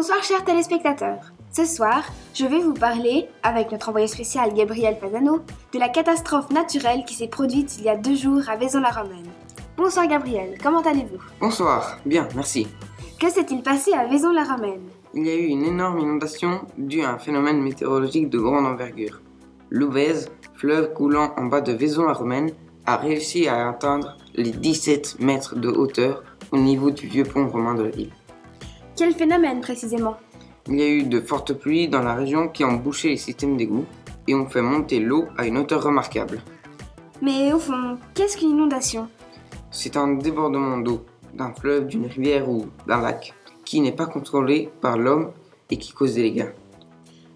Bonsoir chers téléspectateurs. Ce soir, je vais vous parler, avec notre envoyé spécial Gabriel Fasano, de la catastrophe naturelle qui s'est produite il y a deux jours à Vaison-la-Romaine. Bonsoir Gabriel, comment allez-vous? Bonsoir, bien, merci. Que s'est-il passé à Vaison-la-Romaine? Il y a eu une énorme inondation due à un phénomène météorologique de grande envergure. L'Ouvèze, fleuve coulant en bas de Vaison-la-Romaine, a réussi à atteindre les 17 mètres de hauteur au niveau du vieux pont romain de la ville. Quel phénomène précisément Il y a eu de fortes pluies dans la région qui ont bouché les systèmes d'égouts et ont fait monter l'eau à une hauteur remarquable. Mais au fond, qu'est-ce qu'une inondation C'est un débordement d'eau d'un fleuve, d'une rivière ou d'un lac qui n'est pas contrôlé par l'homme et qui cause des dégâts.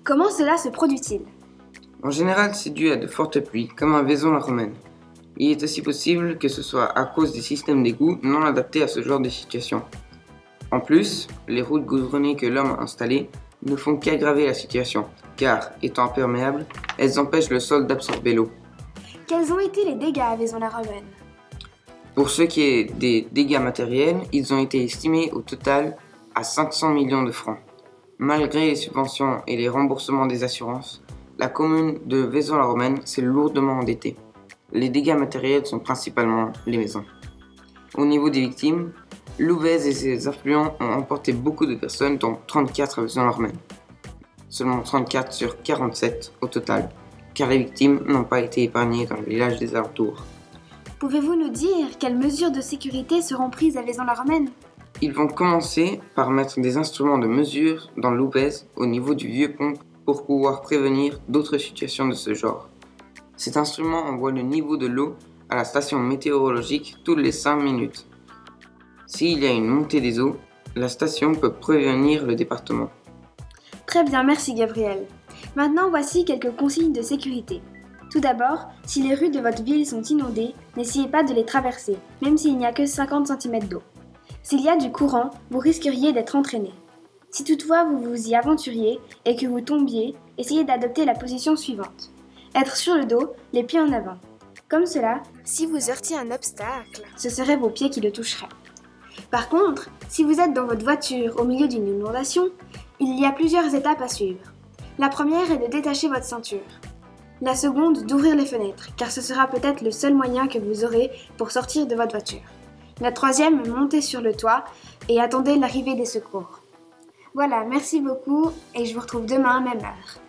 Comment cela se produit-il En général, c'est dû à de fortes pluies, comme à Vaison-la-Romaine. Il est aussi possible que ce soit à cause des systèmes d'égouts non adaptés à ce genre de situation. En plus, les routes goudronnées que l'homme a installées ne font qu'aggraver la situation, car, étant imperméables, elles empêchent le sol d'absorber l'eau. Quels ont été les dégâts à Vaison-la-Romaine Pour ce qui est des dégâts matériels, ils ont été estimés au total à 500 millions de francs. Malgré les subventions et les remboursements des assurances, la commune de Vaison-la-Romaine s'est lourdement endettée. Les dégâts matériels sont principalement les maisons. Au niveau des victimes, Louvèze et ses affluents ont emporté beaucoup de personnes, dont 34 à Vaison-la-Romaine. Seulement 34 sur 47 au total, car les victimes n'ont pas été épargnées dans le village des alentours. Pouvez-vous nous dire quelles mesures de sécurité seront prises à Vaison-la-Romaine Ils vont commencer par mettre des instruments de mesure dans l'Ouvèze au niveau du vieux pont pour pouvoir prévenir d'autres situations de ce genre. Cet instrument envoie le niveau de l'eau à la station météorologique toutes les 5 minutes. S'il y a une montée des eaux, la station peut prévenir le département. Très bien, merci Gabriel. Maintenant, voici quelques consignes de sécurité. Tout d'abord, si les rues de votre ville sont inondées, n'essayez pas de les traverser, même s'il n'y a que 50 cm d'eau. S'il y a du courant, vous risqueriez d'être entraîné. Si toutefois vous vous y aventuriez et que vous tombiez, essayez d'adopter la position suivante. Être sur le dos, les pieds en avant. Comme cela, si vous heurtiez un obstacle, ce seraient vos pieds qui le toucheraient. Par contre, si vous êtes dans votre voiture au milieu d'une inondation, il y a plusieurs étapes à suivre. La première est de détacher votre ceinture. La seconde, d'ouvrir les fenêtres, car ce sera peut-être le seul moyen que vous aurez pour sortir de votre voiture. La troisième, montez sur le toit et attendez l'arrivée des secours. Voilà, merci beaucoup et je vous retrouve demain à même heure.